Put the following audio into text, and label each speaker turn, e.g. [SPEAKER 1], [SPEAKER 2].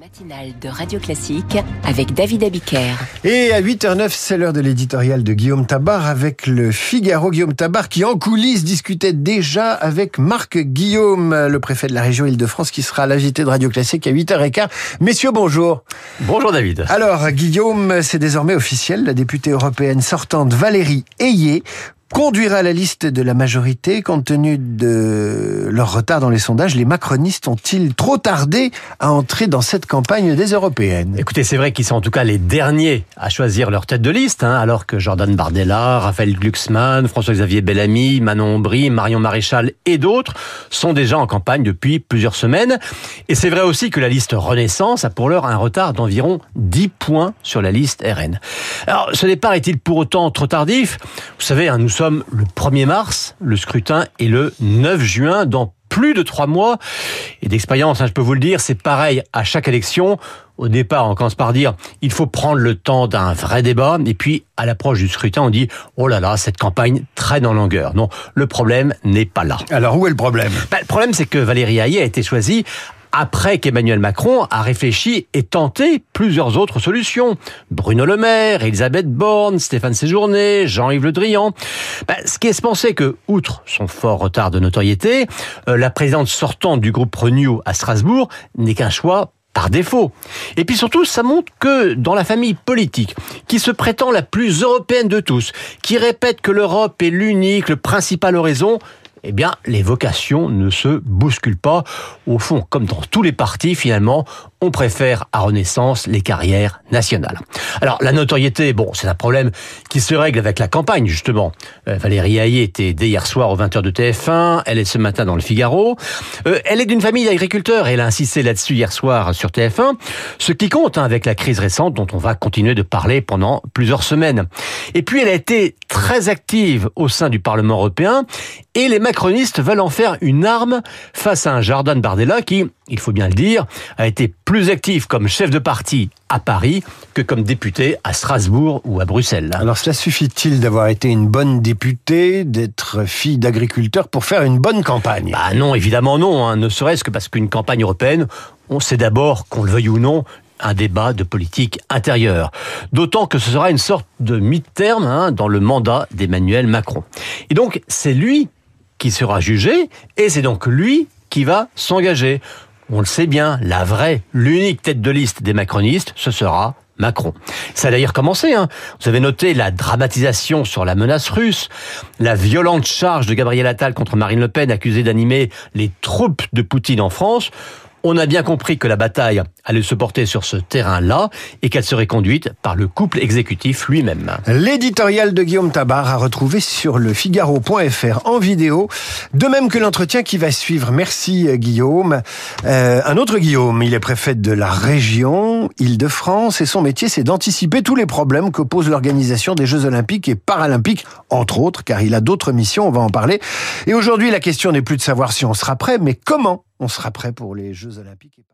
[SPEAKER 1] Matinale de Radio Classique avec David Abiker.
[SPEAKER 2] Et à 8h09, c'est l'heure de l'éditorial de Guillaume Tabar avec le Figaro. Guillaume Tabar qui en coulisses discutait déjà avec Marc Guillaume, le préfet de la région Île-de-France qui sera à l'agité de Radio Classique à 8h15. Messieurs, bonjour.
[SPEAKER 3] Bonjour David.
[SPEAKER 2] Alors Guillaume, c'est désormais officiel, la députée européenne sortante Valérie Ayé conduira la liste de la majorité compte tenu de leur retard dans les sondages. Les macronistes ont-ils trop tardé à entrer dans cette campagne des européennes?
[SPEAKER 3] Écoutez, c'est vrai qu'ils sont en tout cas les derniers à choisir leur tête de liste, hein, alors que Jordan Bardella, Raphaël Glucksmann, François-Xavier Bellamy, Manon Aubry, Marion Maréchal et d'autres sont déjà en campagne depuis plusieurs semaines. Et c'est vrai aussi que la liste Renaissance a pour l'heure un retard d'environ 10 points sur la liste RN. Alors, ce départ est-il pour autant trop tardif? Vous savez, hein, nous sommes le 1er mars, le scrutin est le 9 juin, dans plus de trois mois. Et d'expérience, hein, je peux vous le dire, c'est pareil à chaque élection. Au départ, on commence par dire il faut prendre le temps d'un vrai débat, et puis à l'approche du scrutin, on dit oh là là, cette campagne traîne en longueur. Non, le problème n'est pas là.
[SPEAKER 2] Alors où est le problème?
[SPEAKER 3] Bah, Le problème, c'est que Valérie Hayé a été choisie après qu'Emmanuel Macron a réfléchi et tenté plusieurs autres solutions. Bruno Le Maire, Elisabeth Borne, Stéphane Séjourné, Jean-Yves Le Drian. Ben, ce qui est pensé que, outre son fort retard de notoriété, euh, la présidente sortante du groupe Renew à Strasbourg n'est qu'un choix par défaut. Et puis surtout, ça montre que dans la famille politique, qui se prétend la plus européenne de tous, qui répète que l'Europe est l'unique, le principal horizon, eh bien, les vocations ne se bousculent pas. Au fond, comme dans tous les partis, finalement, on préfère à Renaissance les carrières nationales. Alors, la notoriété, bon, c'est un problème qui se règle avec la campagne, justement. Euh, Valérie Hayé était dès hier soir aux 20h de TF1, elle est ce matin dans le Figaro. Euh, elle est d'une famille d'agriculteurs, elle a insisté là-dessus hier soir sur TF1, ce qui compte hein, avec la crise récente dont on va continuer de parler pendant plusieurs semaines. Et puis, elle a été très active au sein du Parlement européen et les macronistes veulent en faire une arme face à un Jordan Bardella qui, il faut bien le dire, a été plus actif comme chef de parti à Paris que comme député à Strasbourg ou à Bruxelles.
[SPEAKER 2] Alors cela suffit-il d'avoir été une bonne députée, d'être fille d'agriculteur pour faire une bonne campagne?
[SPEAKER 3] Bah non, évidemment non, hein. ne serait-ce que parce qu'une campagne européenne, on sait d'abord, qu'on le veuille ou non, un débat de politique intérieure. D'autant que ce sera une sorte de mi-terme hein, dans le mandat d'Emmanuel Macron. Et donc, c'est lui qui sera jugé, et c'est donc lui qui va s'engager. On le sait bien, la vraie, l'unique tête de liste des macronistes, ce sera Macron. Ça a d'ailleurs commencé. Hein. Vous avez noté la dramatisation sur la menace russe, la violente charge de Gabriel Attal contre Marine Le Pen accusée d'animer les troupes de Poutine en France. On a bien compris que la bataille allait se porter sur ce terrain-là et qu'elle serait conduite par le couple exécutif lui-même.
[SPEAKER 2] L'éditorial de Guillaume Tabar a retrouvé sur le Figaro.fr en vidéo, de même que l'entretien qui va suivre. Merci Guillaume. Euh, un autre Guillaume, il est préfet de la région Île-de-France et son métier c'est d'anticiper tous les problèmes que pose l'organisation des Jeux Olympiques et Paralympiques, entre autres, car il a d'autres missions, on va en parler. Et aujourd'hui la question n'est plus de savoir si on sera prêt, mais comment on sera prêt pour les Jeux Olympiques.